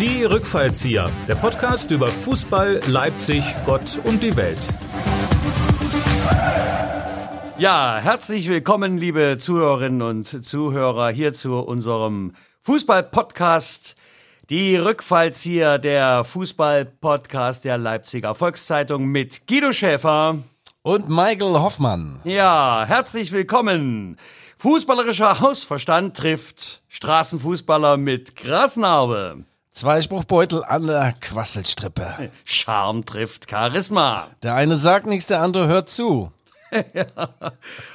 Die Rückfallzieher, der Podcast über Fußball, Leipzig, Gott und die Welt. Ja, herzlich willkommen, liebe Zuhörerinnen und Zuhörer, hier zu unserem Fußball-Podcast. Die Rückfallzieher, der Fußball-Podcast der Leipziger Volkszeitung mit Guido Schäfer und Michael Hoffmann. Ja, herzlich willkommen. Fußballerischer Hausverstand trifft Straßenfußballer mit Grasnarbe. Zwei Spruchbeutel an der Quasselstrippe. Charme trifft Charisma. Der eine sagt nichts, der andere hört zu.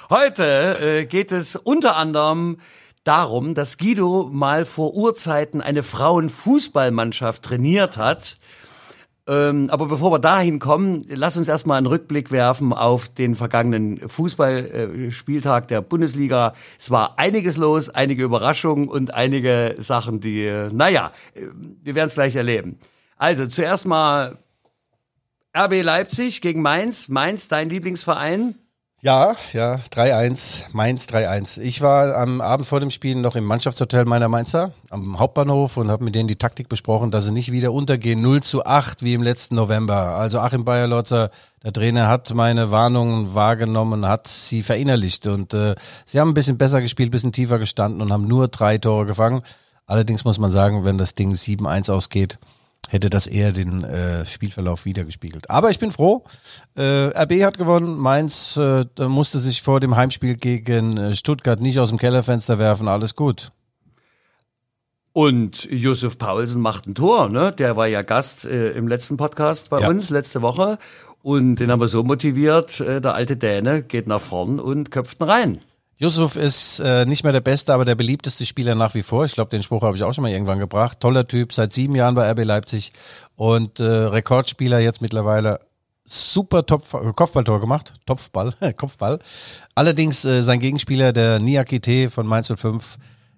Heute äh, geht es unter anderem darum, dass Guido mal vor Urzeiten eine Frauenfußballmannschaft trainiert hat ähm, aber bevor wir dahin kommen, lass uns erstmal einen Rückblick werfen auf den vergangenen Fußballspieltag der Bundesliga. Es war einiges los, einige Überraschungen und einige Sachen, die, äh, naja, äh, wir werden es gleich erleben. Also zuerst mal RB Leipzig gegen Mainz. Mainz, dein Lieblingsverein? Ja, ja, 3-1, Mainz 3-1. Ich war am Abend vor dem Spiel noch im Mannschaftshotel meiner Mainzer am Hauptbahnhof und habe mit denen die Taktik besprochen, dass sie nicht wieder untergehen. 0 zu 8 wie im letzten November. Also Achim Bayerlotzer, der Trainer, hat meine Warnungen wahrgenommen, hat sie verinnerlicht und äh, sie haben ein bisschen besser gespielt, ein bisschen tiefer gestanden und haben nur drei Tore gefangen. Allerdings muss man sagen, wenn das Ding 7-1 ausgeht, hätte das eher den äh, Spielverlauf wiedergespiegelt. Aber ich bin froh. Äh, RB hat gewonnen. Mainz äh, musste sich vor dem Heimspiel gegen äh, Stuttgart nicht aus dem Kellerfenster werfen. Alles gut. Und Josef Paulsen macht ein Tor, ne? Der war ja Gast äh, im letzten Podcast bei ja. uns letzte Woche. Und den haben wir so motiviert, äh, der alte Däne geht nach vorn und köpft ihn rein. Yusuf ist äh, nicht mehr der beste, aber der beliebteste Spieler nach wie vor. Ich glaube, den Spruch habe ich auch schon mal irgendwann gebracht. Toller Typ, seit sieben Jahren bei RB Leipzig und äh, Rekordspieler jetzt mittlerweile. Super Top Kopfballtor gemacht, Topfball, Kopfball. Allerdings äh, sein Gegenspieler, der Niakite von Mainz 05,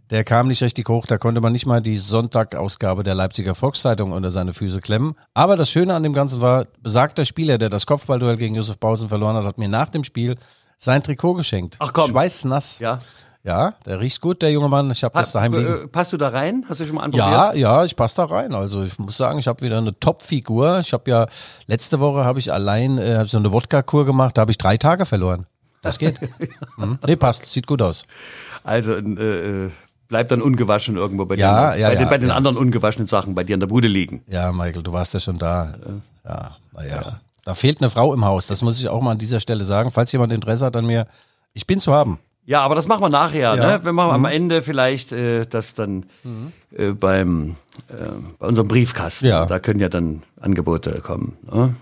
der kam nicht richtig hoch, da konnte man nicht mal die Sonntagausgabe der Leipziger Volkszeitung unter seine Füße klemmen. Aber das Schöne an dem Ganzen war, besagter Spieler, der das Kopfballduell gegen Josef Pausen verloren hat, hat mir nach dem Spiel sein Trikot geschenkt. Ach komm. Schweißnass. Ja. Ja, der riecht gut, der junge Mann. Ich habe das daheim liegen. Äh, passt du da rein? Hast du schon mal anprobiert? Ja, ja, ich passe da rein. Also ich muss sagen, ich habe wieder eine Top-Figur. Ich habe ja letzte Woche habe ich allein äh, so eine Wodka-Kur gemacht. Da habe ich drei Tage verloren. Das geht. hm? Nee, passt. Sieht gut aus. Also äh, äh bleibt dann ungewaschen irgendwo bei, ja, den, ja, bei, ja, den, bei den anderen ungewaschenen Sachen bei dir in der Bude liegen. Ja, Michael, du warst ja schon da. Ja, naja. Da fehlt eine Frau im Haus. Das muss ich auch mal an dieser Stelle sagen. Falls jemand Interesse hat an mir, ich bin zu haben. Ja, aber das machen wir nachher. Ja. Ne? Wenn wir mhm. am Ende vielleicht äh, das dann mhm. äh, beim äh, bei unserem Briefkasten, ja. da können ja dann Angebote kommen ne?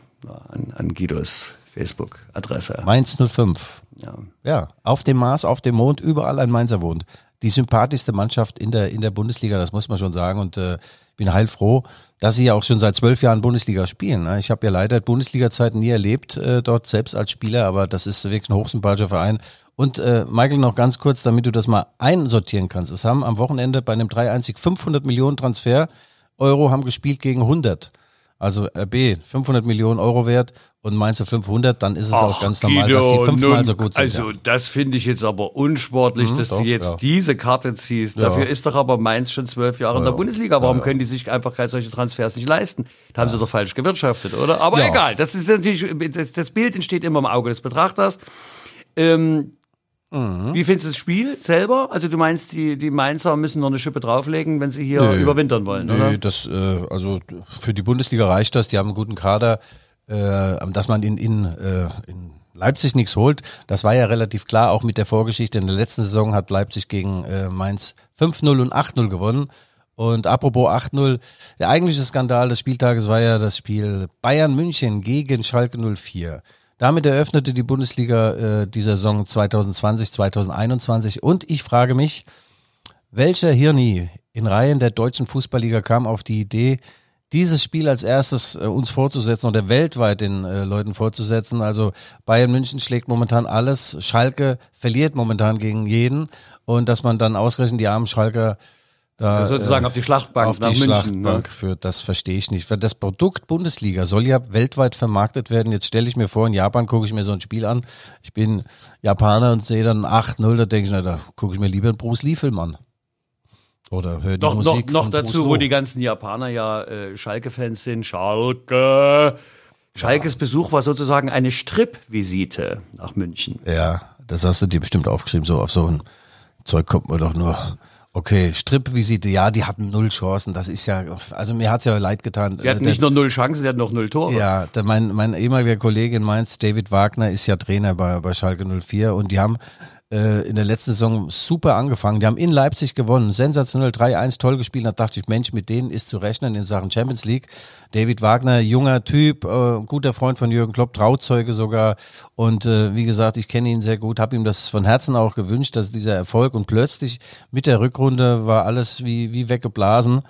an, an Guidos Facebook-Adresse. Mainz 05. Ja. ja, auf dem Mars, auf dem Mond, überall ein Mainzer wohnt. Die sympathischste Mannschaft in der, in der Bundesliga, das muss man schon sagen. Und äh, bin heilfroh, dass sie ja auch schon seit zwölf Jahren Bundesliga spielen. Ne? Ich habe ja leider Bundesliga-Zeiten nie erlebt, äh, dort selbst als Spieler, aber das ist wirklich ein hochsympathischer Verein. Und äh, Michael, noch ganz kurz, damit du das mal einsortieren kannst. Es haben am Wochenende bei einem 3-1 500 Millionen Transfer Euro haben gespielt gegen 100. Also RB 500 Millionen Euro wert und meinst du 500, dann ist es Ach, auch ganz normal, Guido, dass die fünfmal nun, so gut sind. Also ja. das finde ich jetzt aber unsportlich, mhm, dass doch, du jetzt ja. diese Karte ziehst. Ja. Dafür ist doch aber Mainz schon zwölf Jahre in der Bundesliga. Warum können die sich einfach solche Transfers nicht leisten? Da haben sie doch falsch gewirtschaftet, oder? Aber egal, das ist natürlich, das, das, Bild entsteht immer im Auge des Betrachters. Ähm, Mhm. Wie findest du das Spiel selber? Also du meinst, die, die Mainzer müssen noch eine Schippe drauflegen, wenn sie hier nee, überwintern wollen, nee, oder? das, äh, also für die Bundesliga reicht das, die haben einen guten Kader, äh, dass man in, in, äh, in Leipzig nichts holt, das war ja relativ klar, auch mit der Vorgeschichte. In der letzten Saison hat Leipzig gegen äh, Mainz 5-0 und 8-0 gewonnen. Und apropos 8-0, der eigentliche Skandal des Spieltages war ja das Spiel Bayern München gegen Schalke 04. Damit eröffnete die Bundesliga äh, die Saison 2020, 2021 und ich frage mich, welcher Hirni in Reihen der deutschen Fußballliga kam auf die Idee, dieses Spiel als erstes äh, uns vorzusetzen oder weltweit den äh, Leuten vorzusetzen. Also Bayern München schlägt momentan alles, Schalke verliert momentan gegen jeden. Und dass man dann ausgerechnet die armen Schalker da, also sozusagen äh, auf die Schlachtbank auf die München, Schlachtbank ne? führt. Das verstehe ich nicht. Das Produkt Bundesliga soll ja weltweit vermarktet werden. Jetzt stelle ich mir vor, in Japan gucke ich mir so ein Spiel an. Ich bin Japaner und sehe dann 8-0, da denke ich, na, da gucke ich mir lieber einen Bruce Lee-Film an. Oder hör die Doch, Musik noch, noch dazu, Bruce wo die ganzen Japaner ja äh, Schalke-Fans sind. Schalke. Schalkes Besuch war sozusagen eine Strip-Visite nach München. Ja, das hast du dir bestimmt aufgeschrieben. So auf so ein Zeug kommt man doch nur. Okay, Strippvisite, ja, die hatten null Chancen. Das ist ja, also mir hat's ja leid getan. Die hatten Der- nicht nur null Chancen, sie hatten noch null Tore. Ja, der, mein, mein ehemaliger Kollege in Mainz, David Wagner, ist ja Trainer bei, bei Schalke 04 und die haben äh, in der letzten Saison super angefangen. Die haben in Leipzig gewonnen, sensationell 3-1 toll gespielt. Da dachte ich, Mensch, mit denen ist zu rechnen in Sachen Champions League. David Wagner, junger Typ, äh, guter Freund von Jürgen Klopp, Trauzeuge sogar. Und äh, wie gesagt, ich kenne ihn sehr gut, habe ihm das von Herzen auch gewünscht, dass dieser Erfolg und plötzlich mit der Rückrunde war alles wie, wie weggeblasen.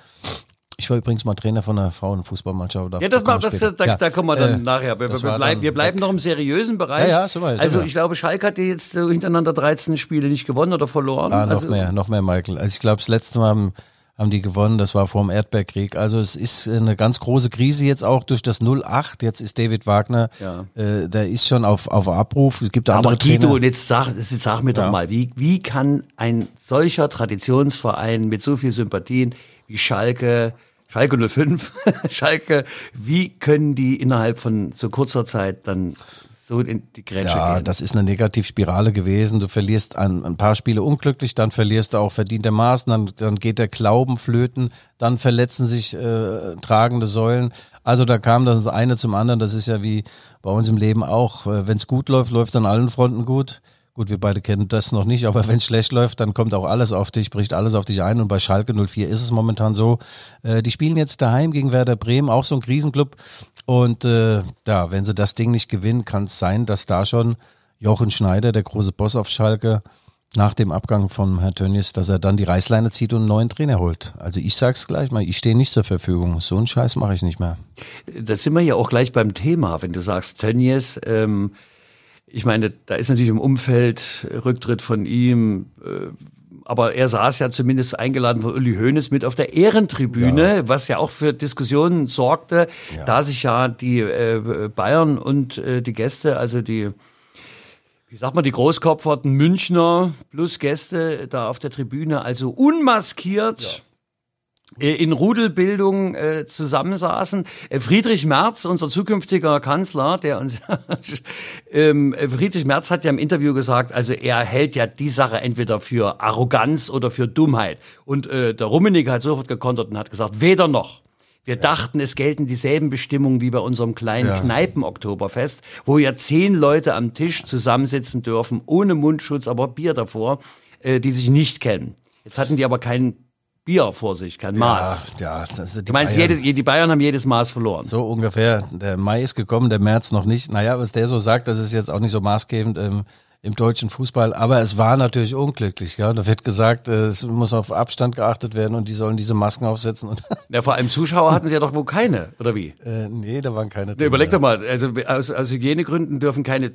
Ich war übrigens mal Trainer von einer Frauenfußballmannschaft. Ja, das Da kommen macht, das, da, Ja, da kommen wir dann äh, nachher. Wir, wir, bleiben, wir bleiben noch im seriösen Bereich. Ja, ja, wir, sind also ich glaube, Schalke hat jetzt äh, hintereinander 13 Spiele nicht gewonnen oder verloren. Ah, noch also, mehr, noch mehr, Michael. Also ich glaube, das letzte Mal haben, haben die gewonnen, das war vor dem Erdbeerkrieg. Also es ist eine ganz große Krise jetzt auch durch das 08. Jetzt ist David Wagner, Ja. äh, der ist schon auf, auf Abruf. Es gibt andere Aber Guido, jetzt sag, jetzt sag mir doch Ja. mal, wie, wie kann ein solcher Traditionsverein mit so viel Sympathien wie Schalke, Schalke 05, Schalke, wie können die innerhalb von so kurzer Zeit dann so in die Grätsche Ja, gehen? das ist eine Negativspirale gewesen. Du verlierst ein, ein paar Spiele unglücklich, dann verlierst du auch verdientermaßen, dann, dann geht der Glauben flöten, dann verletzen sich äh, tragende Säulen. Also da kam das eine zum anderen. Das ist ja wie bei uns im Leben auch. Wenn es gut läuft, läuft an allen Fronten gut. Gut, wir beide kennen das noch nicht, aber wenn es schlecht läuft, dann kommt auch alles auf dich, bricht alles auf dich ein. Und bei Schalke 04 ist es momentan so. Äh, die spielen jetzt daheim gegen Werder Bremen, auch so ein Krisenclub. Und äh, ja, wenn sie das Ding nicht gewinnen, kann es sein, dass da schon Jochen Schneider, der große Boss auf Schalke, nach dem Abgang von Herrn Tönnies, dass er dann die Reißleine zieht und einen neuen Trainer holt. Also ich sag's gleich mal, ich stehe nicht zur Verfügung. So einen Scheiß mache ich nicht mehr. Da sind wir ja auch gleich beim Thema, wenn du sagst Tönnies. Ähm, ich meine, da ist natürlich im Umfeld Rücktritt von ihm, äh, aber er saß ja zumindest eingeladen von Uli Hoeneß mit auf der Ehrentribüne, was ja auch für Diskussionen sorgte, da sich ja die äh, Bayern und äh, die Gäste, also die wie sagt man, die Großkopferten Münchner plus Gäste da auf der Tribüne, also unmaskiert in Rudelbildung äh, zusammensaßen. Äh, Friedrich Merz, unser zukünftiger Kanzler, der uns ähm, äh, Friedrich Merz hat ja im Interview gesagt, also er hält ja die Sache entweder für Arroganz oder für Dummheit. Und äh, der Rummenigge hat sofort gekontert und hat gesagt, weder noch. Wir dachten, es gelten dieselben Bestimmungen wie bei unserem kleinen Ja. Kneipen-Oktoberfest, wo ja zehn Leute am Tisch zusammensitzen dürfen, ohne Mundschutz, aber Bier davor, äh, die sich nicht kennen. Jetzt hatten die aber kein Bier vor sich, kein Maß. Ja, ja das ist Du meinst, jede, die Bayern haben jedes Maß verloren. So ungefähr. Der Mai ist gekommen, der März noch nicht. Naja, was der so sagt, das ist jetzt auch nicht so maßgebend ähm, im deutschen Fußball. Aber es war natürlich unglücklich. Ja, da wird gesagt, äh, es muss auf Abstand geachtet werden und die sollen diese Masken aufsetzen. Und Ja, vor allem Zuschauer hatten sie ja doch wohl keine, oder wie? äh, nee, da waren keine. Ne, überleg doch mal, also aus, aus Hygienegründen dürfen keine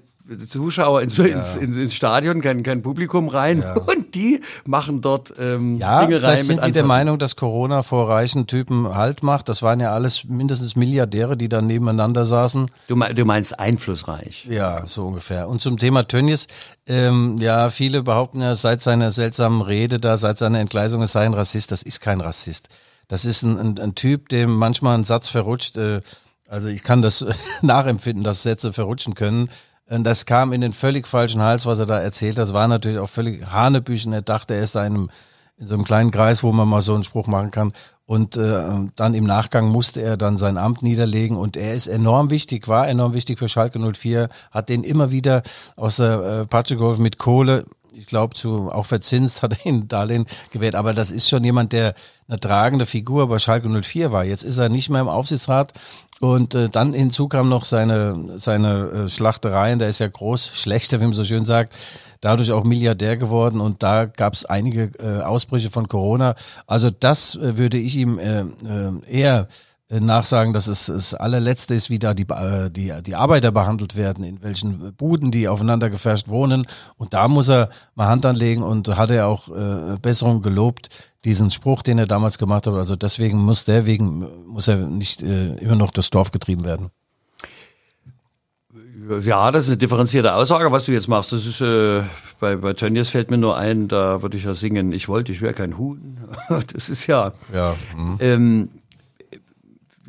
Zuschauer ins, ins, ins, ins Stadion, kein, kein Publikum rein und die machen dort ähm, Ja, Dinge rein vielleicht sind Sie der. Meinung, dass Corona vor reichen Typen Halt macht. Das waren ja alles mindestens Milliardäre, die da nebeneinander saßen. Du, du meinst einflussreich. Ja, so ungefähr. Und zum Thema Tönnies, ähm, ja, viele behaupten ja seit seiner seltsamen Rede da, seit seiner Entgleisung, es sei ein Rassist. Das ist kein Rassist. Das ist ein, ein, ein Typ, dem manchmal ein Satz verrutscht. Äh, also ich kann das nachempfinden, dass Sätze verrutschen können. Das kam in den völlig falschen Hals, was er da erzählt hat. Das war natürlich auch völlig Hanebüchen. Er dachte, er ist da in, einem, in so einem kleinen Kreis, wo man mal so einen Spruch machen kann. Und äh, dann im Nachgang musste er dann sein Amt niederlegen und er ist enorm wichtig, war enorm wichtig für Schalke 04, hat den immer wieder aus der äh, Patsche geholfen mit Kohle. Ich glaube, zu auch verzinst hat er ihn Darlehen gewährt. Aber das ist schon jemand, der eine tragende Figur bei Schalke 04 war. Jetzt ist er nicht mehr im Aufsichtsrat. Und äh, dann hinzu kam noch seine, seine äh, Schlachtereien. Der ist ja groß, schlechter, wie man so schön sagt dadurch auch Milliardär geworden und da gab es einige äh, Ausbrüche von Corona. Also das äh, würde ich ihm äh, äh, eher nachsagen, dass es das allerletzte ist, wie da die, äh, die, die Arbeiter behandelt werden, in welchen Buden die aufeinander gefärscht wohnen. Und da muss er mal Hand anlegen und hat er auch äh, Besserung gelobt, diesen Spruch, den er damals gemacht hat. Also deswegen muss der wegen, muss er nicht äh, immer noch durchs Dorf getrieben werden. Ja, das ist eine differenzierte Aussage, was du jetzt machst. Das ist, äh, bei, bei Tönnies fällt mir nur ein, da würde ich ja singen, ich wollte, ich wäre kein Huhn. Das ist ja. Ja. hm. Ähm,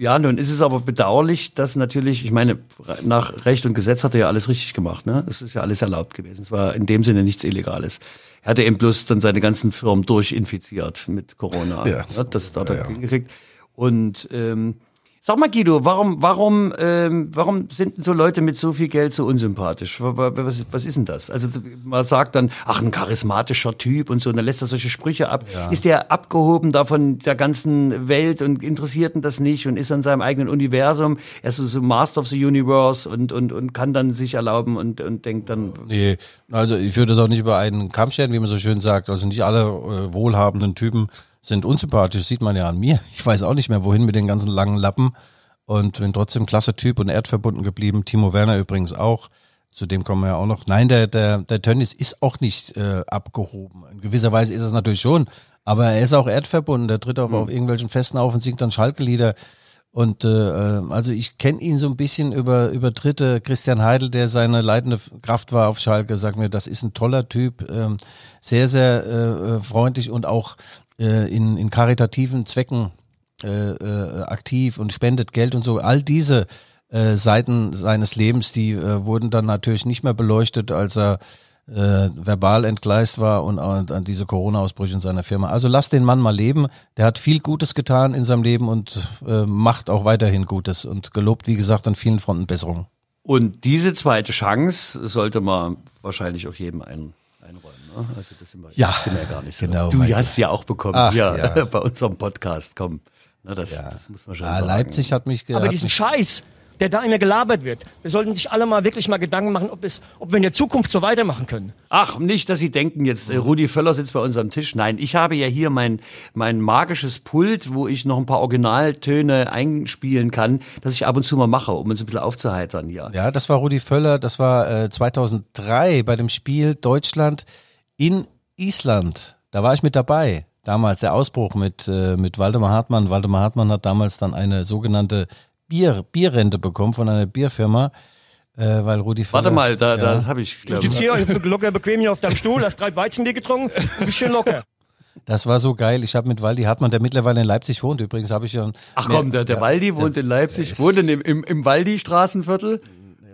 ja, nun ist es aber bedauerlich, dass natürlich, ich meine, nach Recht und Gesetz hat er ja alles richtig gemacht. Ne? Das ist ja alles erlaubt gewesen. Es war in dem Sinne nichts Illegales. Er hatte eben bloß dann seine ganzen Firmen durchinfiziert mit Corona. Ja, ne? Das hat er ja, ja. hingekriegt. Und ähm, sag mal, Guido, warum, warum, ähm, warum sind so Leute mit so viel Geld so unsympathisch? Wa- wa- Was, was ist denn das? Also man sagt dann, ach, ein charismatischer Typ und so, und dann lässt er solche Sprüche ab. Ist der abgehoben da von der ganzen Welt und interessiert ihn das nicht und ist an seinem eigenen Universum? Er ist so, so Master of the Universe und, und, und kann dann sich erlauben und, und denkt dann, Nee, also ich würde das auch nicht über einen Kamm stellen, wie man so schön sagt. Also nicht alle äh, wohlhabenden Typen sind unsympathisch, sieht man ja an mir. Ich weiß auch nicht mehr, wohin mit den ganzen langen Lappen und bin trotzdem klasse Typ und erdverbunden geblieben. Timo Werner übrigens auch. Zu dem kommen wir ja auch noch. Nein, der, der, der Tönnies ist auch nicht äh, abgehoben. In gewisser Weise ist es natürlich schon, aber er ist auch erdverbunden. Der tritt auch auf irgendwelchen Festen auf und singt dann Schalke-Lieder. Und äh, äh, also ich kenne ihn so ein bisschen über, über Dritte. Christian Heidel, der seine leitende Kraft war auf Schalke, sagt mir, das ist ein toller Typ, ähm, sehr, sehr äh, äh, freundlich und auch äh, in, in karitativen Zwecken äh, äh, aktiv und spendet Geld und so. All diese äh, Seiten seines Lebens, die äh, wurden dann natürlich nicht mehr beleuchtet, als er äh, verbal entgleist war und, an diese Corona-Ausbrüche in seiner Firma. Also lass den Mann mal leben. Der hat viel Gutes getan in seinem Leben und macht auch weiterhin Gutes und gelobt, wie gesagt, an vielen Fronten Besserung. Und diese zweite Chance sollte man wahrscheinlich auch jedem ein, einräumen. Ne? Also das sind wir, Ja, sind wir ja gar nicht so. genau, Du hast ja auch bekommen Ach, hier ja. bei unserem Podcast. Komm, Na, das, das muss man schon Ah, sagen. Leipzig hat mich ge- Aber diesen mich, Scheiß, der da immer gelabert wird, wir sollten sich alle mal wirklich mal Gedanken machen, ob, es, ob wir in der Zukunft so weitermachen können. Ach, nicht, dass Sie denken jetzt, äh, Rudi Völler sitzt bei uns am Tisch. Nein, ich habe ja hier mein, mein magisches Pult, wo ich noch ein paar Originaltöne einspielen kann, das ich ab und zu mal mache, um uns ein bisschen aufzuheitern hier. Ja, das war Rudi Völler, das war äh, 2003 bei dem Spiel Deutschland in Island. Da war ich mit dabei. Damals der Ausbruch mit, äh, mit Waldemar Hartmann. Waldemar Hartmann hat damals dann eine sogenannte Bier, Bierrente bekommen von einer Bierfirma, äh, weil Rudi Völler. Warte mal, da, ja. da habe ich, Du sitzt hier locker bequem hier auf deinem Stuhl, hast drei Weizenbier getrunken und bist schön locker. Das war so geil. Ich habe mit Waldi Hartmann, der mittlerweile in Leipzig wohnt, übrigens habe ich ja. Ach komm, der, der Waldi wohnt in Leipzig, wohnt in dem, im, im Waldi-Straßenviertel.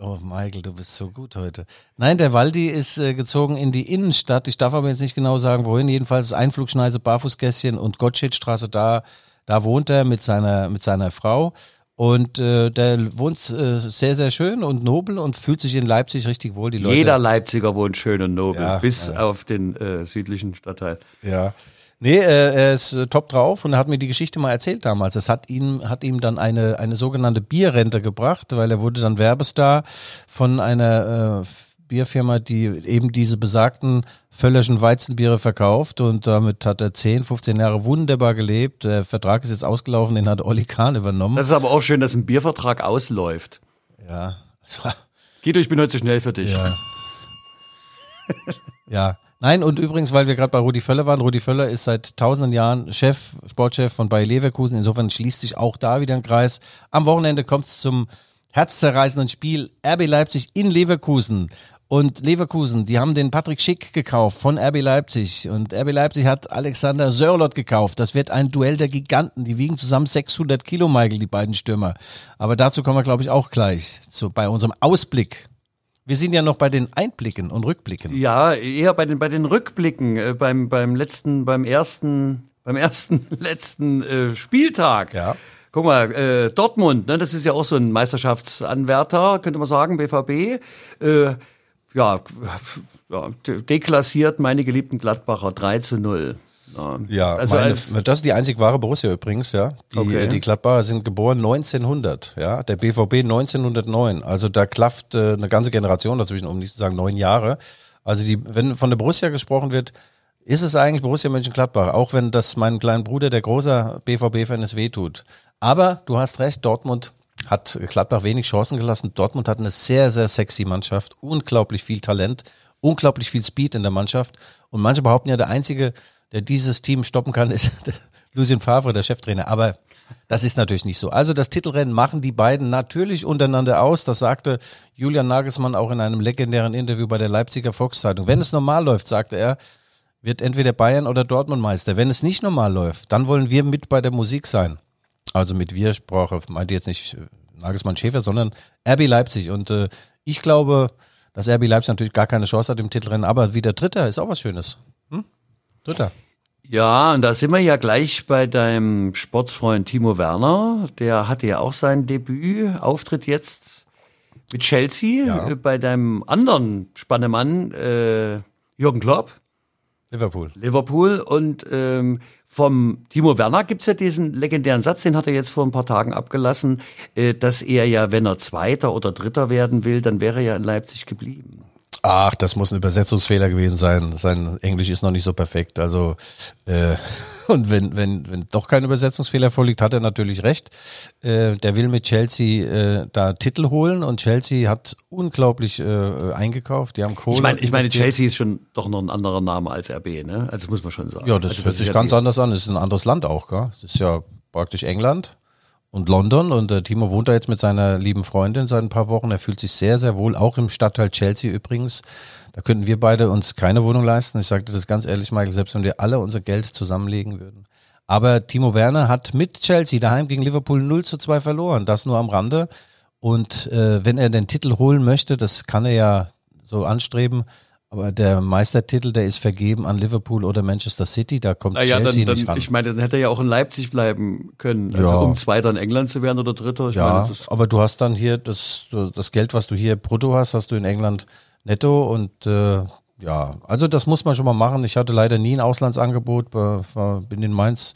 Oh, Michael, du bist so gut heute. Nein, der Waldi ist äh, gezogen in die Innenstadt. Ich darf aber jetzt nicht genau sagen, wohin. Jedenfalls Einflugschneise, Barfußgässchen und Gottschedstraße, da, da wohnt er mit seiner, mit seiner Frau. Und äh, der wohnt äh, sehr, sehr schön und nobel und fühlt sich in Leipzig richtig wohl. Die Leute. Jeder Leipziger wohnt schön und nobel, Ja, bis auf den äh, südlichen Stadtteil. Ja. Nee, äh, er ist äh, top drauf und er hat mir die Geschichte mal erzählt damals. Es hat ihm, hat ihm dann eine, eine sogenannte Bierrente gebracht, weil er wurde dann Werbestar von einer äh, Bierfirma, die eben diese besagten völlerschen Weizenbiere verkauft und damit hat er 10, 15 Jahre wunderbar gelebt. Der Vertrag ist jetzt ausgelaufen, den hat Olli Kahn übernommen. Das ist aber auch schön, dass ein Biervertrag ausläuft. ja. Guido, ich bin heute zu schnell für dich. Ja. Ja. Nein, und übrigens, weil wir gerade bei Rudi Völler waren, Rudi Völler ist seit tausenden Jahren Chef, Sportchef von Bayer Leverkusen. Insofern schließt sich auch da wieder ein Kreis. Am Wochenende kommt es zum herzzerreißenden Spiel RB Leipzig in Leverkusen. Und Leverkusen, die haben den Patrick Schick gekauft von RB Leipzig. Und RB Leipzig hat Alexander Sörlot gekauft. Das wird ein Duell der Giganten. Die wiegen zusammen 600 Kilo, Michael, die beiden Stürmer. Aber dazu kommen wir, glaube ich, auch gleich zu, bei unserem Ausblick. Wir sind ja noch bei den Einblicken und Rückblicken. Ja, eher bei den, bei den Rückblicken, äh, beim, beim letzten, beim ersten, beim ersten, letzten äh, Spieltag. Ja. Guck mal, äh, Dortmund, ne, das ist ja auch so ein Meisterschaftsanwärter, könnte man sagen, BVB. Äh, ja, ja, de- deklassiert meine geliebten Gladbacher 3 zu 0. Ja, also als, das ist die einzig wahre Borussia übrigens, ja. Die, Okay. die Gladbacher sind geboren 1900, ja. Der BVB 1909. Also da klafft äh, eine ganze Generation dazwischen, um nicht zu sagen neun Jahre. Also die, wenn von der Borussia gesprochen wird, ist es eigentlich Borussia Mönchengladbach, auch wenn das meinem kleinen Bruder, der großer BVB-Fan ist, wehtut. Aber du hast recht, Dortmund hat Gladbach wenig Chancen gelassen. Dortmund hat eine sehr, sehr sexy Mannschaft, unglaublich viel Talent, unglaublich viel Speed in der Mannschaft. Und manche behaupten ja, der Einzige, der dieses Team stoppen kann, ist Lucien Favre, der Cheftrainer. Aber Das ist natürlich nicht so. Also das Titelrennen machen die beiden natürlich untereinander aus. Das sagte Julian Nagelsmann auch in einem legendären Interview bei der Leipziger Volkszeitung. Wenn es normal läuft, sagte er, wird entweder Bayern oder Dortmund Meister. Wenn es nicht normal läuft, dann wollen wir mit bei der Musik sein. Also mit wir Sprache meinte jetzt nicht äh, Nagelsmann Schäfer, sondern RB Leipzig. Und äh, ich glaube, dass RB Leipzig natürlich gar keine Chance hat im Titelrennen, aber wieder Dritter ist auch was Schönes. Hm? Dritter. Ja, und da sind wir ja gleich bei deinem Sportsfreund Timo Werner. Der hatte ja auch sein Debütauftritt jetzt mit Chelsea. Ja. Äh, Bei deinem anderen Spannemann äh, Jürgen Klopp, Liverpool. Liverpool. Und ähm, vom Timo Werner gibt's ja diesen legendären Satz, den hat er jetzt vor ein paar Tagen abgelassen, äh, dass er ja, wenn er Zweiter oder Dritter werden will, dann wäre er ja in Leipzig geblieben. Ach, das muss ein Übersetzungsfehler gewesen sein. Sein Englisch ist noch nicht so perfekt. Also äh, und wenn wenn wenn doch kein Übersetzungsfehler vorliegt, hat er natürlich recht. Äh, der will mit Chelsea äh, da Titel holen und Chelsea hat unglaublich äh, eingekauft. Die haben Kohle. Ich meine, ich meine. Chelsea ist schon doch noch ein anderer Name als RB, ne? Also das muss man schon sagen. Ja, das also hört sich ist ja ganz die- anders an. Das ist ein anderes Land auch, gell? Das ist ja praktisch England und London und äh, Timo wohnt da jetzt mit seiner lieben Freundin seit ein paar Wochen. Er fühlt sich sehr, sehr wohl, auch im Stadtteil Chelsea übrigens. Da könnten wir beide uns keine Wohnung leisten. Ich sagte das ganz ehrlich, Michael, selbst wenn wir alle unser Geld zusammenlegen würden. Aber Timo Werner hat mit Chelsea daheim gegen Liverpool 0 zu 2 verloren. Das nur am Rande. Und äh, wenn er den Titel holen möchte, das kann er ja so anstreben, aber der Meistertitel, der ist vergeben an Liverpool oder Manchester City, da kommt Naja, Chelsea dann, nicht dann ran. ich meine, dann hätte er ja auch in Leipzig bleiben können, also Ja. um Zweiter in England zu werden oder Dritter. Ich ja, meine, aber du hast dann hier das, das Geld, was du hier brutto hast, hast du in England netto und äh, ja, also das muss man schon mal machen. Ich hatte leider nie ein Auslandsangebot, bin in Mainz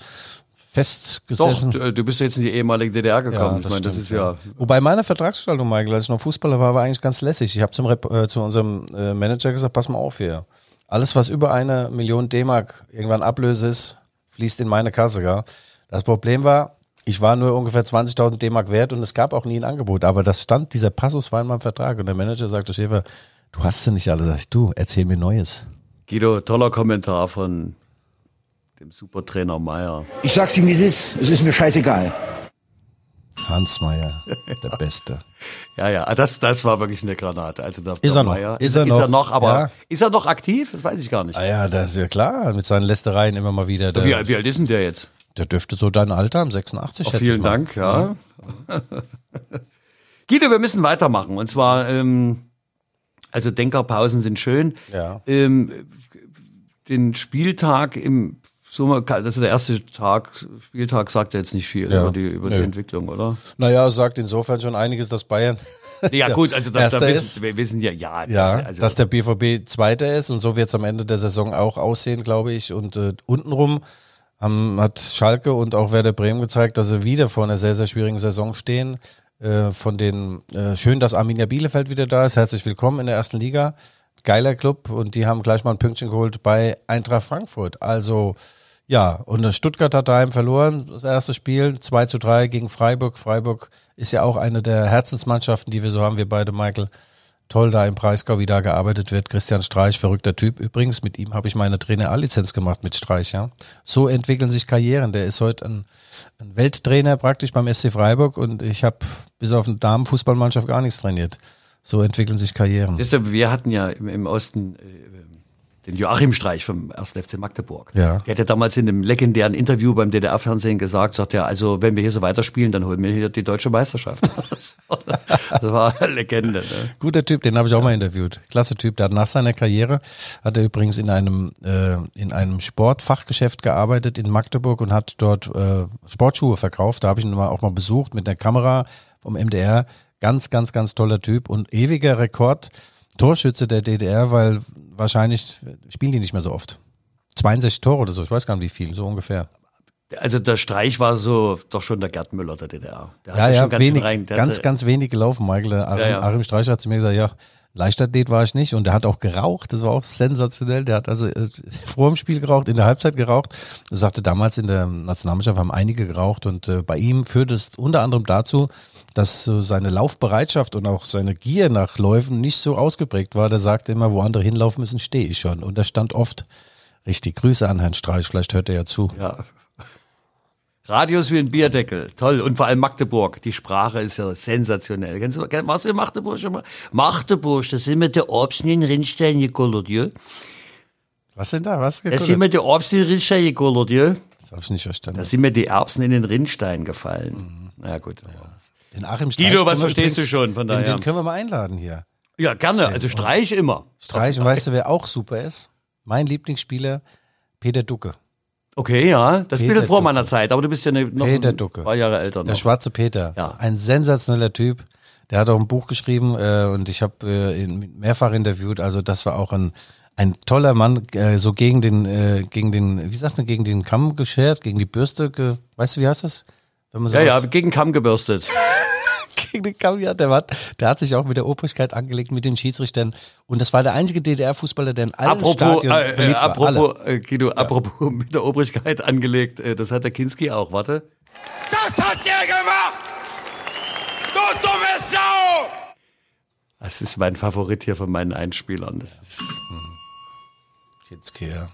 festgesessen. du, du bist ja jetzt in die ehemalige DDR gekommen. ich meine, das stimmt, ist ja. Wobei meine Vertragsgestaltung, Michael, als ich noch Fußballer war, war eigentlich ganz lässig. Ich habe zum Rep äh, zu unserem äh, Manager gesagt, pass mal auf hier. Alles, was über eine Million D-Mark irgendwann Ablöse ist, fließt in meine Kasse. Gell? Das Problem war, ich war nur ungefähr 20.000 D-Mark wert und es gab auch nie ein Angebot. Aber das stand, dieser Passus war in meinem Vertrag. Und der Manager sagte, Schäfer, du hast ja nicht alles. Sag ich, du, erzähl mir Neues. Guido, toller Kommentar von dem Supertrainer Meier. Ich sag's ihm, wie es ist. Es ist mir scheißegal. Hans Meyer, der Beste. Ja, ja, das, das war wirklich eine Granate. Also der, Ist der er noch? Meier, Ist er ist er noch? noch, aber Ja. ist er noch aktiv? Das weiß ich gar nicht. Ah ja, das ist ja klar, mit seinen Lästereien immer mal wieder. Der, Wie, wie alt ist denn der jetzt? der dürfte so dein Alter haben, 86 Oh, vielen. Dank, ja. Guido, wir müssen weitermachen. Und zwar, ähm, also Denkerpausen sind schön. Ja. Ähm, den Spieltag im Sommer, also der erste Tag, Spieltag sagt ja jetzt nicht viel Ja. über, die, über die. Entwicklung, oder? Naja, sagt insofern schon einiges, dass Bayern Ja, gut, also da, da wissen, ist. wir wissen ja, ja, ja, das, also, dass der BVB Zweiter ist und so wird es am Ende der Saison auch aussehen, glaube ich. Und äh, untenrum haben, hat Schalke und auch Werder Bremen gezeigt, dass sie wieder vor einer sehr, sehr schwierigen Saison stehen. Äh, von den äh, schön, dass Arminia Bielefeld wieder da ist. Herzlich willkommen in der ersten Liga. Geiler Club und die haben gleich mal ein Pünktchen geholt bei Eintracht Frankfurt. Also ja, und Stuttgart hat daheim verloren, das erste Spiel, 2 zu 3 gegen Freiburg. Freiburg ist ja auch eine der Herzensmannschaften, die wir so haben, wir beide, Michael. Toll da im Breisgau, wie da gearbeitet wird. Christian Streich, verrückter Typ. Übrigens, mit ihm habe ich meine Trainer A-Lizenz gemacht mit Streich, ja. So entwickeln sich Karrieren. Der ist heute ein, ein Welttrainer praktisch beim SC Freiburg und ich habe bis auf eine Damenfußballmannschaft gar nichts trainiert. So entwickeln sich Karrieren. Deshalb, wir hatten ja im, im Osten äh, den Joachim Streich vom 1. FC Magdeburg. Ja. Der hat ja damals in einem legendären Interview beim DDR-Fernsehen gesagt, sagt er, also wenn wir hier so weiterspielen, dann holen wir hier die deutsche Meisterschaft. das war eine Legende. Ne? Guter Typ, den habe ich auch mal interviewt. Klasse Typ. Der hat nach seiner Karriere hat er übrigens in einem äh, in einem Sportfachgeschäft gearbeitet in Magdeburg und hat dort äh, Sportschuhe verkauft. Da habe ich ihn mal auch mal besucht mit der Kamera vom MDR. Ganz, ganz, ganz toller Typ und ewiger Rekord Torschütze der DDR, weil wahrscheinlich spielen die nicht mehr so oft. 62 Tore oder so, ich weiß gar nicht wie viel, so ungefähr. Also der Streich war so doch schon der Gerd Müller der DDR. Der hat Ja, ja, schon ganz schön wenig, rein. Ganz, hatte- ganz wenig gelaufen, Michael. Achim, Ja, ja. Achim Streicher hat zu mir gesagt, ja, Leichtathlet war ich nicht und der hat auch geraucht, das war auch sensationell. Der hat also äh, vor dem Spiel geraucht, in der Halbzeit geraucht. Er sagte, damals in der Nationalmannschaft haben einige geraucht und äh, bei ihm führt es unter anderem dazu, dass so seine Laufbereitschaft und auch seine Gier nach Läufen nicht so ausgeprägt war. Der sagte immer, wo andere hinlaufen müssen, stehe ich schon. Und das stand oft. Richtig, Grüße an Herrn Streich, vielleicht hört er ja zu. Ja. Radius wie ein Bierdeckel. Toll. Und vor allem Magdeburg. Die Sprache ist ja sensationell. Kennst du, warst du in Magdeburg schon mal? Magdeburg, da sind wir der Obst in den Rindstein gekollert, ja? Was sind da? Was? Da sind mir die Erbsen in den Rindstein gekollert, ja? Das habe ich nicht verstanden. Da sind mir die Erbsen in den Rindstein gefallen. Na gut. Den Achim Guido, was verstehst du schon von den, daher? den können wir mal einladen hier. Ja, gerne. Also Streich immer. Streich. Und weißt du, wer auch super ist? Mein Lieblingsspieler, Peter Ducke. Okay, ja. Das Peter vor Ducke. meiner Zeit, aber du bist ja ne- noch Peter ein Ducke. paar Jahre älter Der noch. schwarze Peter. Ja. Ein sensationeller Typ. Der hat auch ein Buch geschrieben äh, und ich habe äh, ihn mehrfach interviewt. Also das war auch ein ein toller Mann, äh, so gegen den, äh, gegen den, wie sagt man, gegen den Kamm geschert, gegen die Bürste, ge, weißt du, wie heißt das? Wenn man Ja, ja, gegen Kamm gebürstet. gegen den Kamm, ja, der, war, der hat sich auch mit der Obrigkeit angelegt, mit den Schiedsrichtern. Und das war der einzige DDR-Fußballer, der in allen Apropos, Stadien äh, äh, beliebt war. Alle. apropos, äh, Guido, apropos mit der Obrigkeit angelegt, äh, das hat der Kinski auch, warte. Das hat der gemacht! Du dumme Sau! Das ist mein Favorit hier von meinen Einspielern. Das ist, Kinski, ja.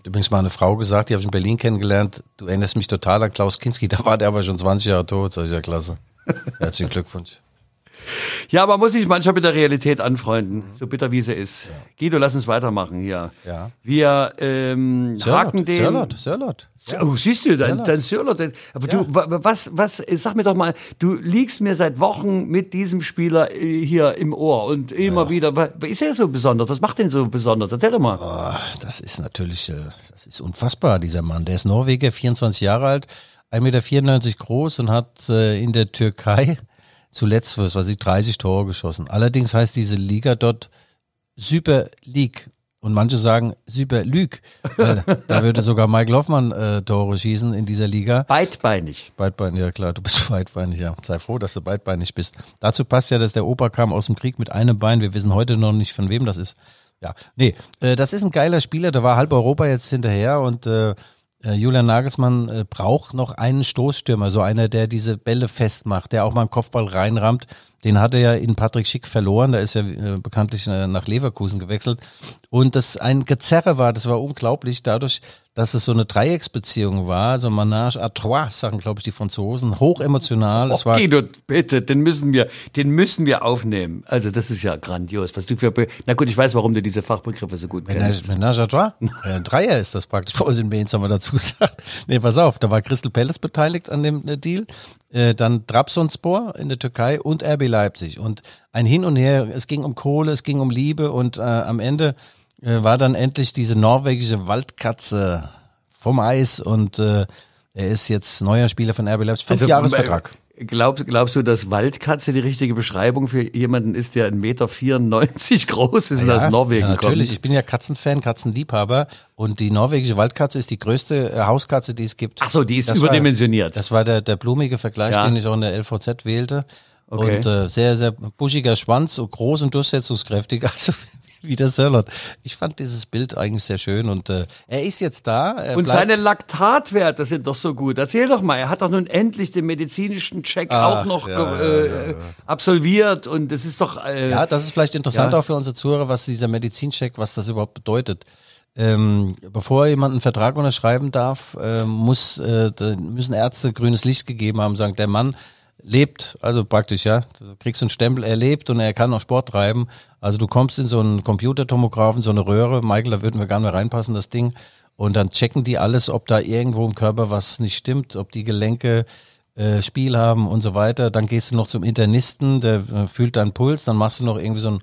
Hat übrigens mal eine Frau gesagt, die habe ich in Berlin kennengelernt. Du erinnerst mich total an Klaus Kinski, da war der aber schon 20 Jahre tot, sag ich ja klasse. Herzlichen Glückwunsch. Ja, man muss sich manchmal mit der Realität anfreunden, so bitter wie sie ist. Guido, lass uns weitermachen hier. Ja. Wir ähm, haken den. Sörlot, Sörlot. Oh, siehst du, dein, Sörlot. dein Sörlot. Aber du, wa- wa- was, was, sag mir doch mal, du liegst mir seit Wochen mit diesem Spieler äh, hier im Ohr und immer wieder. Ist er so besonders? Was macht den so besonders? Erzähl doch mal. Ah, das ist natürlich, äh, das ist unfassbar, dieser Mann. Der ist Norweger, 24 Jahre alt, 1,94 Meter groß und hat äh, in der Türkei zuletzt, was weiß ich, 30 Tore geschossen. Allerdings heißt diese Liga dort Super League. Und manche sagen Super Lüg, weil da würde sogar Mike Hoffmann äh, Tore schießen in dieser Liga. Beidbeinig. Beidbeinig, ja klar, du bist beidbeinig, ja. Sei froh, dass du beidbeinig bist. Dazu passt ja, dass der Opa kam aus dem Krieg mit einem Bein. Wir wissen heute noch nicht, von wem das ist. Ja, nee, äh, das ist ein geiler Spieler, da war halb Europa jetzt hinterher und äh, Julian Nagelsmann äh, braucht noch einen Stoßstürmer, so einer, der diese Bälle festmacht, der auch mal einen Kopfball reinrammt. Den hat er ja in Patrick Schick verloren, da ist er äh, bekanntlich äh, nach Leverkusen gewechselt. Und das ein Gezerre war, das war unglaublich, dadurch, dass es so eine Dreiecksbeziehung war, so Manage à trois, sagen glaube ich die Franzosen, hochemotional. es war Guido, bitte, den müssen wir, den müssen wir aufnehmen. Also das ist ja grandios, was du für, na gut, ich weiß, warum du diese Fachbegriffe so gut kennst. Menage, Menage à trois? Ein Dreier ist das praktisch. Bei uns in Mainz haben wir dazu gesagt. Nee, pass auf, da war Crystal Palace beteiligt an dem äh, Deal. Äh, dann Trabzonspor in der Türkei und RB Leipzig. Und ein Hin und Her, es ging um Kohle, es ging um Liebe und äh, am Ende war dann endlich diese norwegische Waldkatze vom Eis und äh, er ist jetzt neuer Spieler von RB Leipzig. Fünf Jahresvertrag. äh, Glaubst, glaubst du, dass Waldkatze die richtige Beschreibung für jemanden ist, der 1,94 Meter groß ist und aus Norwegen ja, natürlich. kommt? Ich bin ja Katzenfan, Katzenliebhaber und die norwegische Waldkatze ist die größte äh, Hauskatze, die es gibt. Ach so, die ist Das überdimensioniert. War, das war der, der blumige Vergleich, Ja. den ich auch in der LVZ wählte. Okay. Und äh, sehr, sehr buschiger Schwanz, so groß und durchsetzungskräftig, also wie der Sörlot. Ich fand dieses Bild eigentlich sehr schön und äh, er ist jetzt da. Und bleibt- seine Laktatwerte sind doch so gut. Erzähl doch mal, er hat doch nun endlich den medizinischen Check Ach, auch noch ja, ge- ja, äh, absolviert und das ist doch äh, Ja, das ist vielleicht interessant Ja. auch für unsere Zuhörer, was dieser Medizincheck, was das überhaupt bedeutet. Ähm, bevor jemand einen Vertrag unterschreiben darf, äh, muss, äh, müssen Ärzte grünes Licht gegeben haben, sagen, der Mann lebt, also praktisch, ja, du kriegst einen Stempel, er lebt und er kann auch Sport treiben. Also du kommst in so einen Computertomographen, so eine Röhre, Michael, da würden wir gar nicht mehr reinpassen, das Ding. Und dann checken die alles, ob da irgendwo im Körper was nicht stimmt, ob die Gelenke äh, Spiel haben und so weiter. Dann gehst du noch zum Internisten, der äh, fühlt deinen Puls, dann machst du noch irgendwie so einen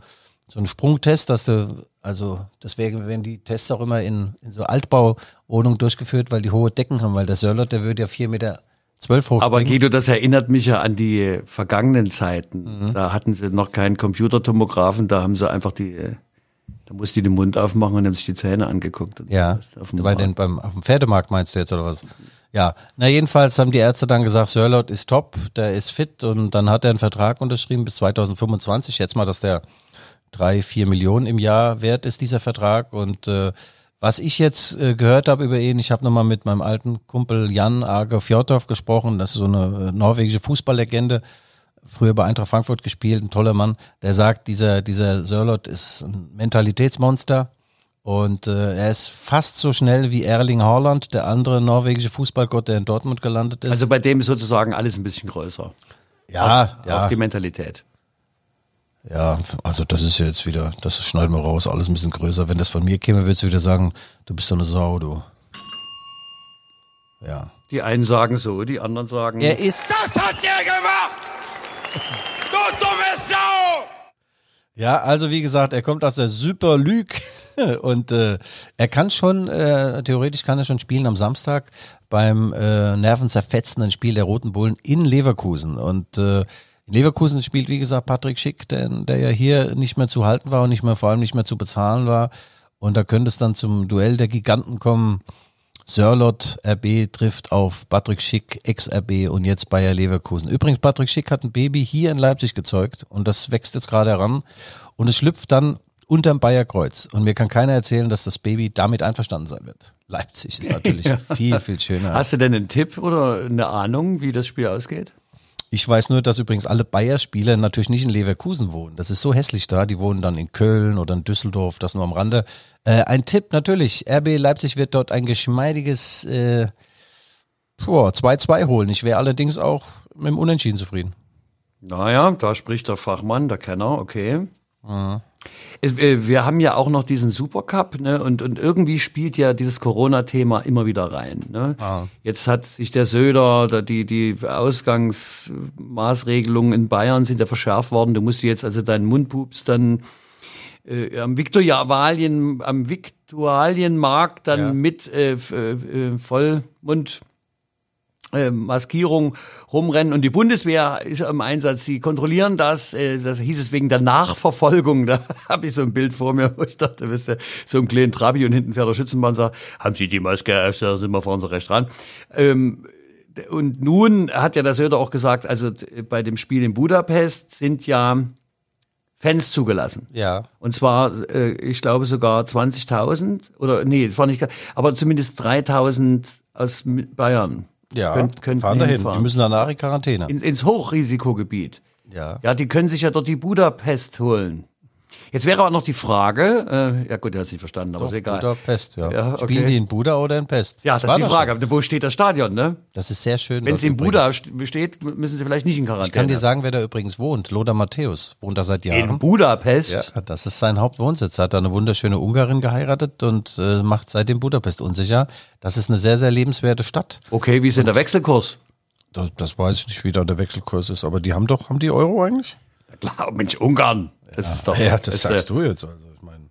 so einen Sprungtest, dass du, also deswegen werden die Tests auch immer in, in so Altbauwohnungen durchgeführt, weil die hohe Decken haben, weil der Sörlot, der würde ja vier Meter zwölf hochspringen. Aber Guido, das erinnert mich ja an die vergangenen Zeiten. Mhm. Da hatten sie noch keinen Computertomographen, da haben sie einfach die, da musste die den Mund aufmachen und haben sich die Zähne angeguckt. Und Ja, auf dem bei den, beim, auf dem Pferdemarkt meinst du jetzt oder was? Ja, na jedenfalls haben die Ärzte dann gesagt, Sörlot ist top, der ist fit und dann hat er einen Vertrag unterschrieben bis 2025. Jetzt mal, dass der drei, vier Millionen im Jahr wert ist, dieser Vertrag. Und äh, was ich jetzt äh, gehört habe über ihn, ich habe nochmal mit meinem alten Kumpel Jan Ager Fjordorf gesprochen, das ist so eine äh, norwegische Fußballlegende, früher bei Eintracht Frankfurt gespielt, ein toller Mann, der sagt, dieser, dieser Sörlot ist ein Mentalitätsmonster Und äh, er ist fast so schnell wie Erling Haaland, der andere norwegische Fußballgott, der in Dortmund gelandet ist. Also bei dem ist sozusagen alles ein bisschen größer. ja, Auch ja, die Mentalität. Ja, also das ist jetzt wieder, das schneiden wir raus, alles ein bisschen größer. Wenn das von mir käme, würdest du wieder sagen, du bist doch eine Sau, du. Ja. Die einen sagen so, die anderen sagen. Er ist Das hat der gemacht! Du dumme Sau! Ja, also wie gesagt, er kommt aus der Super League und äh, er kann schon, äh, theoretisch kann er schon spielen am Samstag beim äh, nervenzerfetzenden Spiel der Roten Bullen in Leverkusen. Und äh, in Leverkusen spielt, wie gesagt, Patrick Schick, der, der ja hier nicht mehr zu halten war und nicht mehr, vor allem nicht mehr zu bezahlen war. Und da könnte es dann zum Duell der Giganten kommen. Sörlot RB trifft auf Patrick Schick, Ex-RB und jetzt Bayer Leverkusen. Übrigens, Patrick Schick hat ein Baby hier in Leipzig gezeugt und das wächst jetzt gerade heran und es schlüpft dann unterm Bayer Kreuz. Und mir kann keiner erzählen, dass das Baby damit einverstanden sein wird. Leipzig ist natürlich viel, viel schöner. Hast du denn einen Tipp oder eine Ahnung, wie das Spiel ausgeht? Ich weiß nur, dass übrigens alle Bayer-Spieler natürlich nicht in Leverkusen wohnen. Das ist so hässlich da. Die wohnen dann in Köln oder in Düsseldorf, das nur am Rande. Äh, ein Tipp natürlich. RB Leipzig wird dort ein geschmeidiges äh, boah, 2-2 holen. Ich wäre allerdings auch mit dem Unentschieden zufrieden. Naja, da spricht der Fachmann, der Kenner, okay. Äh, Wir haben ja auch noch diesen Supercup, ne? Und, und irgendwie spielt ja dieses Corona-Thema immer wieder rein. Ne? Jetzt hat sich der Söder, die, die Ausgangsmaßregelungen in Bayern sind ja verschärft worden. Du musst jetzt also deinen Mundpups dann äh, am Viktualien, am Viktualienmarkt dann Ja. mit äh, äh, Vollmund äh, Maskierung rumrennen und die Bundeswehr ist im Einsatz. Sie kontrollieren das. Äh, das hieß es wegen der Nachverfolgung. Da habe ich so ein Bild vor mir, wo ich dachte, wisst ihr, so ein kleinen Trabi und hinten fährt der Schützenpanzer. Haben Sie die Maske? auf? Da sind wir vor unser Recht dran. Ähm, und nun hat ja der Söder auch gesagt, also t- bei dem Spiel in Budapest sind ja Fans zugelassen. Ja. Und zwar, äh, ich glaube sogar 20.000 oder nee, es war nicht, aber zumindest 3.000 aus Bayern. Ja, Könnt- könnten fahren dahin. hinfahren. Die müssen danach in Quarantäne. In, ins Hochrisikogebiet. ja. Ja, die können sich ja dort die Budapest holen. Jetzt wäre aber noch die Frage, äh, ja gut, der hat es nicht verstanden, aber ist egal. Budapest, ja. Ja, okay. Spielen die in Buda oder in Pest? Ja, das war ist die Frage. schon. Wo steht das Stadion, ne? Das ist sehr schön. Wenn es in Buda steht, müssen sie vielleicht nicht in Quarantäne. Ich kann dir sagen, wer da übrigens wohnt. Lothar Matthäus wohnt da seit Jahren. in Budapest? Ja, das ist sein Hauptwohnsitz. Er hat da eine wunderschöne Ungarin geheiratet und äh, macht seitdem Budapest unsicher. Das ist eine sehr, sehr lebenswerte Stadt. Okay, wie ist denn der Wechselkurs? Das, das weiß ich nicht, wie da der Wechselkurs ist, aber die haben doch, haben die Euro eigentlich? Klar, Mensch, Ungarn. Das ist doch. ja, das äh, sagst du jetzt. Also ich meine,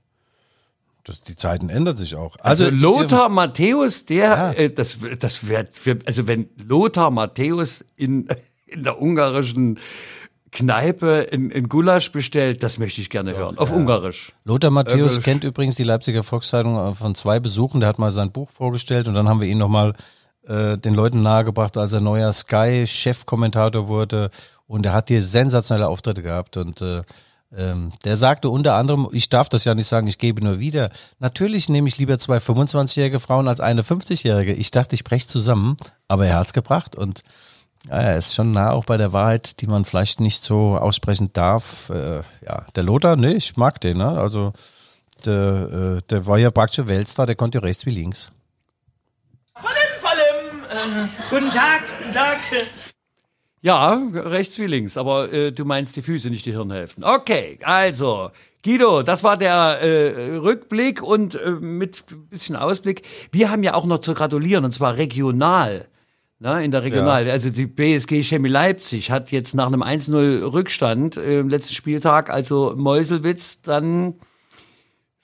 das, die Zeiten ändern sich auch. Also, Also, Lothar Matthäus, der, äh, das, das wird, also wenn Lothar Matthäus in, in der ungarischen Kneipe in, in Gulasch bestellt, das möchte ich gerne hören. Auf Ungarisch. Lothar Matthäus Äh, kennt übrigens die Leipziger Volkszeitung äh, von zwei Besuchen. Der hat mal sein Buch vorgestellt und dann haben wir ihn nochmal äh, den Leuten nahegebracht, als er neuer Sky-Chefkommentator wurde. Und er hat hier sensationelle Auftritte gehabt. Und äh, ähm, der sagte unter anderem, ich darf das ja nicht sagen, ich gebe nur wieder. Natürlich nehme ich lieber zwei 25-jährige Frauen als eine 50-jährige. Ich dachte, ich breche zusammen, aber er hat's gebracht. Und ja, er ist schon nah auch bei der Wahrheit, die man vielleicht nicht so aussprechen darf. Äh, ja, der Lothar, nee, ich mag den, ne? Also der, äh, der war ja praktisch Weltstar, der konnte rechts wie links. Vollem, vollem. Äh, guten Tag, guten Tag. Ja, rechts wie links, aber äh, du meinst die Füße, nicht die Hirnhälften. Okay, also, Guido, das war der äh, Rückblick und äh, mit ein bisschen Ausblick. Wir haben ja auch noch zu gratulieren, und zwar regional. Na, in der Regional. Also die BSG Chemie Leipzig hat jetzt nach einem 1-0 Rückstand äh, im letzten Spieltag, also Meuselwitz, dann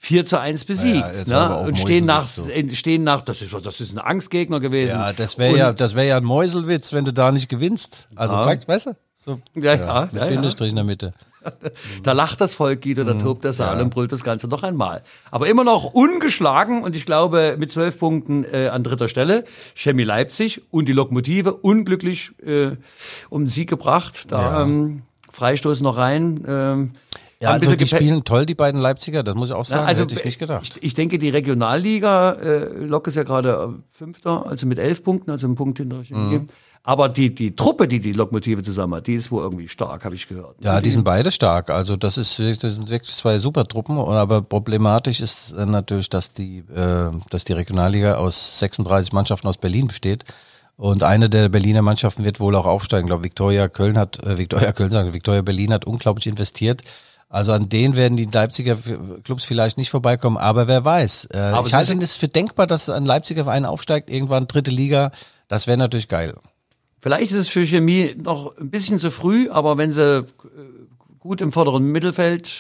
4 zu 1 besiegt. Ja, ne? Und stehen nach, stehen nach, das ist, das ist ein Angstgegner gewesen. Ja, das wäre ja, das wäre ja ein Mäuselwitz, wenn du da nicht gewinnst. Also Ja. praktisch, weißt du? So, Ja, ja, mit ja, ja. Bindestrich in der Mitte. Da lacht das Volk, Guido, Mhm. da tobt der Saal und brüllt das Ganze noch einmal. Aber immer noch ungeschlagen und ich glaube mit zwölf Punkten äh, an dritter Stelle. Chemie Leipzig und die Lokomotive unglücklich äh, um den Sieg gebracht. Da Ja. ähm, Freistoß noch rein. Ähm, Ja, also die spielen toll, die beiden Leipziger, das muss ich auch sagen, Ja, also hätte ich nicht gedacht. Ich, ich denke, die Regionalliga, äh, Lok ist ja gerade äh, Fünfter, also mit elf Punkten, also ein Punkt hinter. Mhm. Aber die, die Truppe, die die Lokomotive zusammen hat, die ist wohl irgendwie stark, habe ich gehört. Ja, die sind beide stark. Also das ist das sind wirklich zwei super Truppen. Aber problematisch ist natürlich, dass die, äh, dass die Regionalliga aus 36 Mannschaften aus Berlin besteht. Und eine der Berliner Mannschaften wird wohl auch aufsteigen. Ich glaube, Viktoria Köln hat, äh, Viktoria Köln sagen, Viktoria Berlin hat unglaublich investiert. Also an denen werden die Leipziger Clubs vielleicht nicht vorbeikommen, aber wer weiß. Äh, Aber ich halte es für denkbar, dass ein Leipziger Verein aufsteigt, irgendwann dritte Liga. Das wäre natürlich geil. Vielleicht ist es für Chemie noch ein bisschen zu früh, aber wenn sie äh, gut im vorderen Mittelfeld,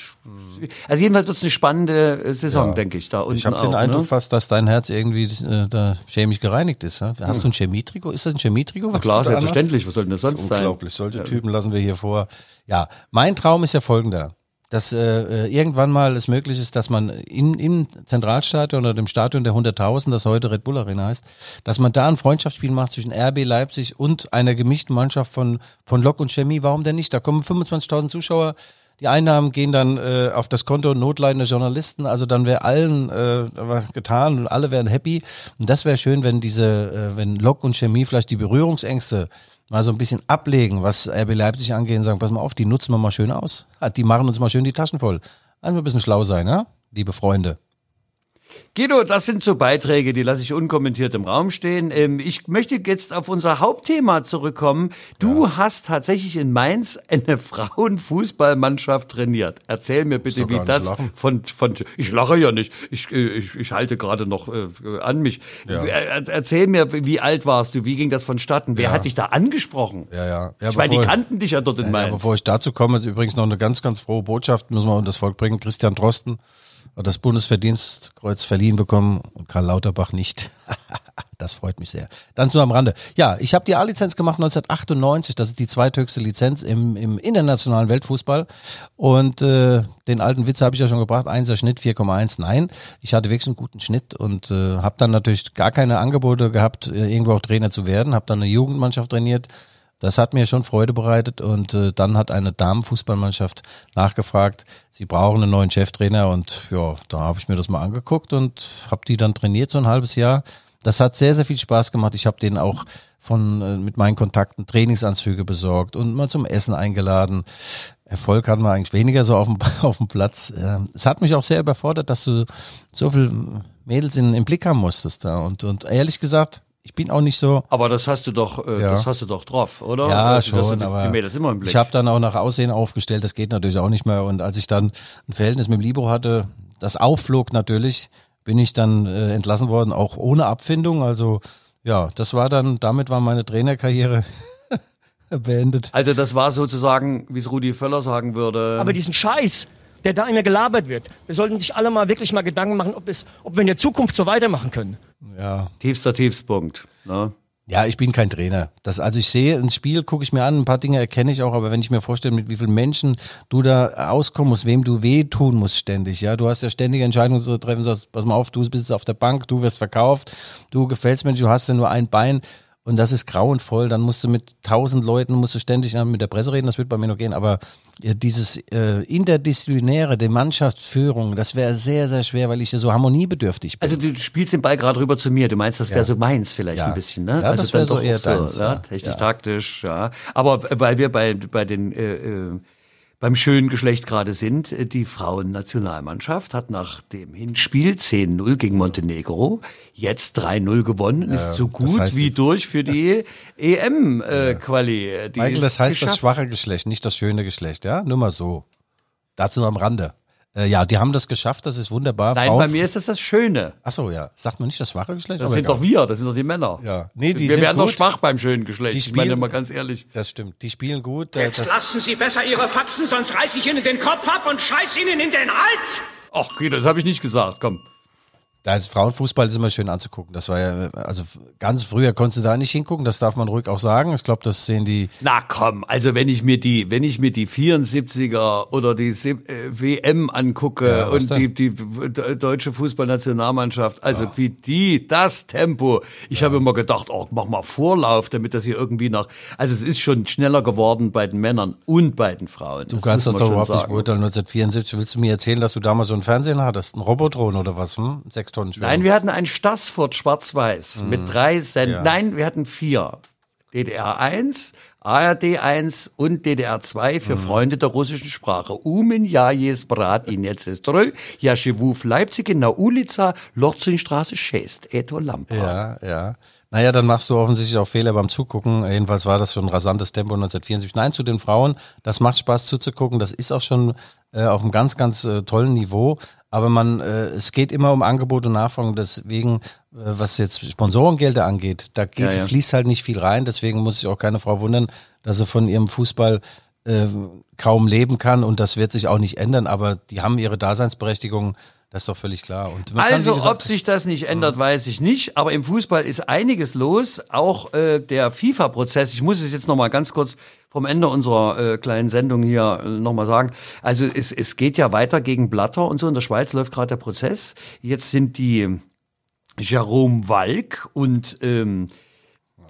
also jedenfalls wird es eine spannende äh, Saison, denke ich, da unten Ich habe den Eindruck ne? fast, dass dein Herz irgendwie äh, da chemisch gereinigt ist. Ja? Hast du ein Chemietrikot? Ist das ein Chemietrikot? Klar, selbstverständlich, was soll denn das Das sonst ist sein? unglaublich. Solche Typen lassen wir hier vor. Ja, mein Traum ist ja folgender. Dass äh, äh, irgendwann mal es möglich ist, dass man in, im Zentralstadion oder dem Stadion der 100.000, das heute Red Bull Arena heißt, dass man da ein Freundschaftsspiel macht zwischen RB Leipzig und einer gemischten Mannschaft von, von Lok und Chemie. Warum denn nicht? Da kommen 25.000 Zuschauer. Die Einnahmen gehen dann äh, auf das Konto notleidender Journalisten. Also dann wäre allen äh, was getan und alle wären happy. Und das wäre schön, wenn diese, äh, wenn Lok und Chemie vielleicht die Berührungsängste mal so ein bisschen ablegen, was RB Leipzig angeht und sagen, pass mal auf, die nutzen wir mal schön aus. Die machen uns mal schön die Taschen voll. Also ein bisschen schlau sein, ja? liebe Freunde. Guido, das sind so Beiträge, die lasse ich unkommentiert im Raum stehen. Ähm, ich möchte jetzt auf unser Hauptthema zurückkommen. Du hast tatsächlich in Mainz eine Frauenfußballmannschaft trainiert. Erzähl mir bitte, wie das lachen. von, von, ich lache ja nicht. Ich, äh, ich, ich halte gerade noch äh, an mich. Ja. Er- Erzähl mir, wie alt warst du? Wie ging das vonstatten? Wer hat dich da angesprochen? Ja, ja. ja Ich meine, die kannten dich ja dort in Ja, Mainz. bevor ich dazu komme, ist übrigens noch eine ganz, ganz frohe Botschaft, müssen wir unter das Volk bringen. Christian Drosten hat das Bundesverdienstkreuz verliehen bekommen und Karl Lauterbach nicht. das freut mich sehr. Dann nur am Rande. Ja, ich habe die A-Lizenz gemacht 1998. Das ist die zweithöchste Lizenz im, im internationalen Weltfußball. Und äh, den alten Witz habe ich ja schon gebracht. Einser Schnitt 4,1. Nein, ich hatte wirklich einen guten Schnitt und äh, habe dann natürlich gar keine Angebote gehabt, äh, irgendwo auch Trainer zu werden. Habe dann eine Jugendmannschaft trainiert. Das hat mir schon Freude bereitet und äh, dann hat eine Damenfußballmannschaft nachgefragt, sie brauchen einen neuen Cheftrainer und ja, da habe ich mir das mal angeguckt und habe die dann trainiert so ein halbes Jahr. Das hat sehr, sehr viel Spaß gemacht. Ich habe denen auch von äh, mit meinen Kontakten Trainingsanzüge besorgt und mal zum Essen eingeladen. Erfolg hatten wir eigentlich weniger so auf dem, auf dem Platz. Ähm, Es hat mich auch sehr überfordert, dass du so viel Mädels in, im Blick haben musstest da. Und, und ehrlich gesagt, ich bin auch nicht so, Aber das hast du doch, äh, Ja. das hast du doch drauf, oder? ja, Also, schon, die- aber die Mädels immer im Blick. ich habe dann auch nach Aussehen aufgestellt, das geht natürlich auch nicht mehr. Und als ich dann ein Verhältnis mit dem Libro hatte, das aufflog natürlich, bin ich dann äh, entlassen worden, auch ohne Abfindung. Also ja, das war dann, damit war meine Trainerkarriere beendet. Also das war sozusagen, wie es Rudi Völler sagen würde. Aber diesen Scheiß, der da immer gelabert wird, wir sollten sich alle mal wirklich mal Gedanken machen, ob, es, ob wir in der Zukunft so weitermachen können. Ja. tiefster Tiefspunkt. Ne? Ja, ich bin kein Trainer. Das, also ich sehe ein Spiel, gucke ich mir an, ein paar Dinge erkenne ich auch, aber wenn ich mir vorstelle, mit wie vielen Menschen du da auskommen musst, wem du wehtun musst ständig, ja, du hast ja ständige Entscheidungen zu treffen, sagst, pass mal auf, du bist jetzt auf der Bank, du wirst verkauft, du gefällst mir du hast ja nur ein Bein und das ist grauenvoll, dann musst du mit tausend Leuten, musst du ständig ja, mit der Presse reden, das wird bei mir noch gehen, aber ja, dieses äh, interdisziplinäre, die Mannschaftsführung, das wäre sehr, sehr schwer, weil ich ja so harmoniebedürftig bin. Also du spielst den Ball gerade rüber zu mir. Du meinst, das wäre so meins vielleicht Ja. ein bisschen, ne? Ja, also das wär dann so eher so, deins, ja, ja. technisch, Ja. taktisch, ja. Aber weil wir bei bei den äh, äh, beim schönen Geschlecht gerade sind, äh, die Frauennationalmannschaft hat nach dem Hinspiel 10-0 gegen Montenegro jetzt 3-0 gewonnen, ist so gut heißt- wie durch für die EM-Quali. Die Michael, das heißt das geschafft. schwache Geschlecht, nicht das schöne Geschlecht, ja? Nur mal so. Dazu nur am Rande. Äh, ja, die haben das geschafft, das ist wunderbar. Nein, Frauen- bei mir ist das das Schöne. Ach so, ja. Sagt man nicht das schwache Geschlecht? Das Aber sind egal. doch wir, das sind doch die Männer. Ja. Nee, die wir sind werden doch gut. schwach beim schönen Geschlecht. Die ich meine spielen- mal ganz ehrlich. Das stimmt. Die spielen gut. äh, Jetzt Das, lassen Sie besser Ihre Faxen, sonst reiß ich Ihnen den Kopf ab und scheiß Ihnen in den Hals! Ach, okay, das habe ich nicht gesagt. Komm. Da ist Frauenfußball ist immer schön anzugucken. Das war ja, also ganz früher konntest du da nicht hingucken, das darf man ruhig auch sagen. Ich glaube, das sehen die. Na komm, also wenn ich mir die, wenn ich mir die 74er oder die äh, WM angucke Ja, und die, die deutsche Fußballnationalmannschaft, also wie die, das Tempo. Ich habe immer gedacht, oh, mach mal Vorlauf, damit das hier irgendwie nach. Also es ist schon schneller geworden bei den Männern und bei den Frauen. Du kannst das doch überhaupt schon nicht sagen. beurteilen. 1974 willst du mir erzählen, dass du damals so einen Fernsehen hattest? Ein Robotron oder was? Hm? Sechs Tonnen schwer. Nein, wir hatten ein Stassfurt schwarz-weiß mit drei Send. Mhm. Ja. Nein, wir hatten vier. DDR 1, ARD 1 und DDR 2 für Mhm. Freunde der russischen Sprache. Umen Jajes Brat Inetzeströ, Jaschewuf Leipzig, na Ulica, Lorzingstraße Schest, Eto Lampa. Ja, ja. Naja, dann machst du offensichtlich auch Fehler beim Zugucken. Jedenfalls war das schon ein rasantes Tempo 1974. Nein, zu den Frauen, das macht Spaß zuzugucken. Das ist auch schon äh, auf einem ganz, ganz äh, tollen Niveau. Aber man, äh, es geht immer um Angebot und Nachfrage. Deswegen, äh, was jetzt Sponsorengelder angeht, da geht, Ja, ja. fließt halt nicht viel rein. Deswegen muss sich auch keine Frau wundern, dass sie von ihrem Fußball äh, kaum leben kann. Und das wird sich auch nicht ändern. Aber die haben ihre Daseinsberechtigung. Das ist doch völlig klar. Also, gesagt, ob sich das nicht ändert, weiß ich nicht. Aber im Fußball ist einiges los. Auch äh, der FIFA-Prozess. Ich muss es jetzt noch mal ganz kurz vom Ende unserer äh, kleinen Sendung hier äh, noch mal sagen. Also es, es geht ja weiter gegen Blatter und so. In der Schweiz läuft gerade der Prozess. Jetzt sind die Jerome Walk und ähm,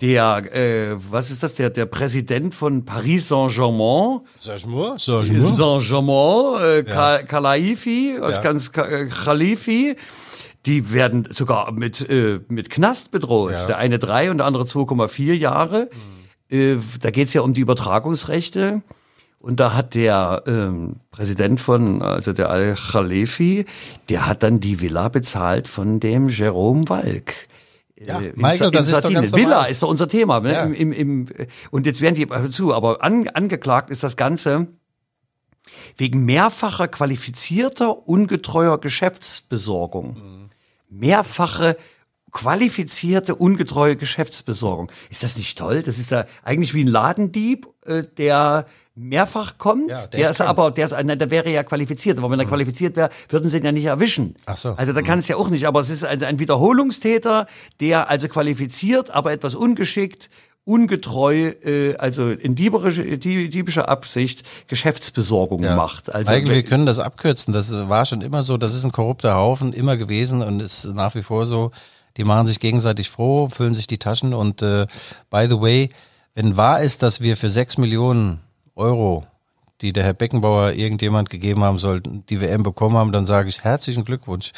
der, äh, was ist das, der, der Präsident von Paris Saint-Germain, sag-moi. Saint-Germain, äh, Ka- Kalaifi, ich Ja. Ka- äh, Khalifi, die werden sogar mit, äh, mit Knast bedroht. Ja. Der eine drei und der andere 2,4 Jahre. Äh, da geht's ja um die Übertragungsrechte. Und da hat der ähm, Präsident von, also der Al-Khalifi, der hat dann die Villa bezahlt von dem Jerome Walk. Ja, Äh, in Michael, das ist doch Sardinien. ganz Villa ist doch unser Thema. Ne? Ja. Im, im, im, und jetzt werden die also zu, aber an, angeklagt ist das Ganze wegen mehrfacher qualifizierter, ungetreuer Geschäftsbesorgung. Mehrfache qualifizierte, ungetreue Geschäftsbesorgung. Ist das nicht toll? Das ist ja eigentlich wie ein Ladendieb, äh, der mehrfach kommt. Ja, der der ist ist aber, der ist, nein, der wäre ja qualifiziert. Aber wenn er qualifiziert wäre, würden sie ihn ja nicht erwischen. Ach so. Also da kann es ja auch nicht. Aber es ist also ein Wiederholungstäter, der also qualifiziert, aber etwas ungeschickt, ungetreu, äh, also in diebischer Absicht Geschäftsbesorgung macht. Also Eigentlich, wir können das abkürzen. Das war schon immer so. Das ist ein korrupter Haufen, immer gewesen und ist nach wie vor so. Die machen sich gegenseitig froh, füllen sich die Taschen und äh, by the way, wenn wahr ist, dass wir für sechs Millionen Euro, die der Herr Beckenbauer irgendjemand gegeben haben soll, die WM bekommen haben, dann sage ich herzlichen Glückwunsch.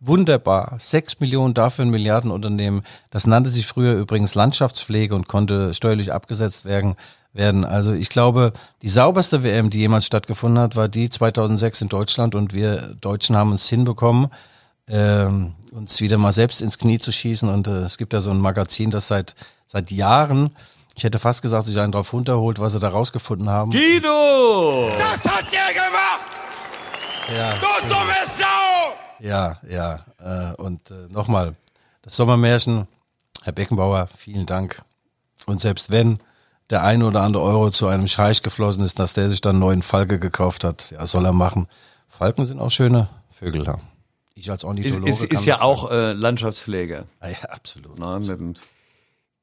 Wunderbar. Sechs Millionen dafür ein Milliardenunternehmen. Das nannte sich früher übrigens Landschaftspflege und konnte steuerlich abgesetzt werden. werden. Also ich glaube, die sauberste WM, die jemals stattgefunden hat, war die 2006 in Deutschland und wir Deutschen haben uns hinbekommen, ähm, uns wieder mal selbst ins Knie zu schießen. Und äh, es gibt ja so ein Magazin, das seit seit Jahren, ich hätte fast gesagt, sich einen drauf runterholt, was sie da rausgefunden haben. Guido! Das hat der gemacht! Ja. Du dumme Sau! Ja, ja. Äh, und äh, nochmal, das Sommermärchen, Herr Beckenbauer, vielen Dank. Und selbst wenn der ein oder andere Euro zu einem Scheich geflossen ist, dass der sich dann einen neuen Falke gekauft hat, ja, soll er machen. Falken sind auch schöne Vögel. Ich als Ist, Ornithologe ist, kann ist ja das auch äh, Landschaftspflege. Ah, ja, absolut. Na, mit dem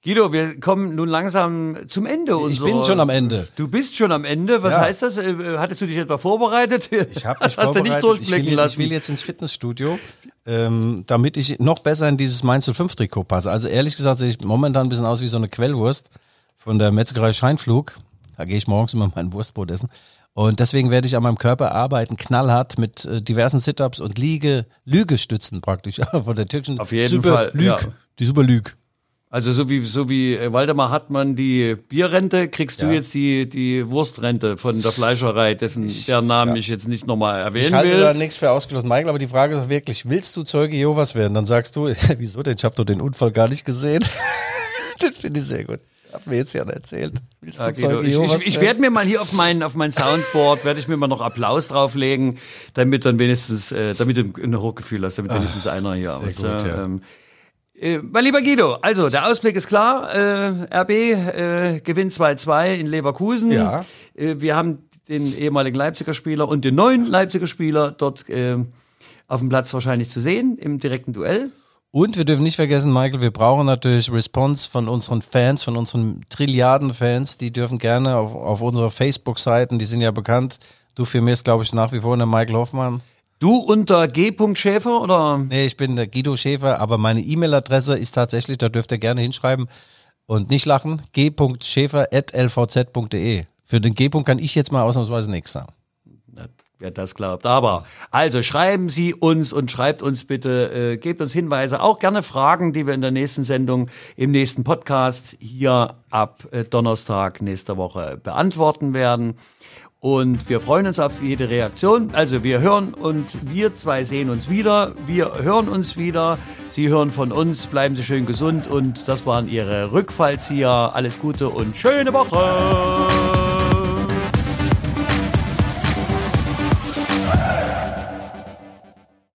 Guido, wir kommen nun langsam zum Ende Ich bin schon am Ende. Du bist schon am Ende. Was Ja. heißt das? Äh, Hattest du dich etwa vorbereitet? Ich habe mich das hast du nicht vorbereitet. durchblicken ich will, lassen. Ich will jetzt ins Fitnessstudio, ähm, damit ich noch besser in dieses Mainz 05 Trikot passe. Also ehrlich gesagt sehe ich momentan ein bisschen aus wie so eine Quellwurst von der Metzgerei Scheinflug. Da gehe ich morgens immer mein Wurstbrot essen. Und deswegen werde ich an meinem Körper arbeiten, knallhart mit äh, diversen Sit-Ups und Liege, Lügestützen praktisch von der türkischen Auf jeden Super Fall, Lüg, ja. die Super Lüg. Also so wie so wie äh, Waldemar Hartmann die Bierrente, kriegst du Ja. jetzt die die Wurstrente von der Fleischerei, dessen deren Namen ich jetzt nicht nochmal erwähnen Ich halte will. da nichts für ausgeschlossen, Michael, aber die Frage ist doch wirklich, willst du Zeuge Jehovas werden? Dann sagst du, wieso denn? Ich habe doch den Unfall gar nicht gesehen. das finde ich sehr gut. Hat mir jetzt ja erzählt. Ja, du Guido, ich ich, ich werde mir mal hier auf mein auf mein Soundboard werde ich mir mal noch Applaus drauflegen, damit dann wenigstens äh, damit du ein Hochgefühl hast, damit wenigstens einer hier. weißt gut, du, ja. ähm, äh, mein lieber Guido, also der Ausblick ist klar. Äh, RB äh, gewinnt 2-2 in Leverkusen. Ja. Äh, wir haben den ehemaligen Leipziger Spieler und den neuen Leipziger Spieler dort äh, auf dem Platz wahrscheinlich zu sehen im direkten Duell. Und wir dürfen nicht vergessen, Michael, wir brauchen natürlich Response von unseren Fans, von unseren Trilliarden Fans. Die dürfen gerne auf, auf unsere Facebook-Seiten, die sind ja bekannt. Du firmierst, glaube ich, nach wie vor der Michael Hoffmann. Du unter G. Schäfer oder? Nee, ich bin der Guido Schäfer, aber meine E-Mail-Adresse ist tatsächlich, da dürft ihr gerne hinschreiben und nicht lachen, g.schäfer.lvz.de. Für den G. kann ich jetzt mal ausnahmsweise nichts sagen. Wer das glaubt. Aber also schreiben Sie uns und schreibt uns bitte, äh, gebt uns Hinweise, auch gerne Fragen, die wir in der nächsten Sendung, im nächsten Podcast hier ab äh, Donnerstag nächster Woche beantworten werden. Und wir freuen uns auf jede Reaktion. Also wir hören und wir zwei sehen uns wieder. Wir hören uns wieder. Sie hören von uns. Bleiben Sie schön gesund. Und das waren Ihre Rückfallzieher. Alles Gute und schöne Woche.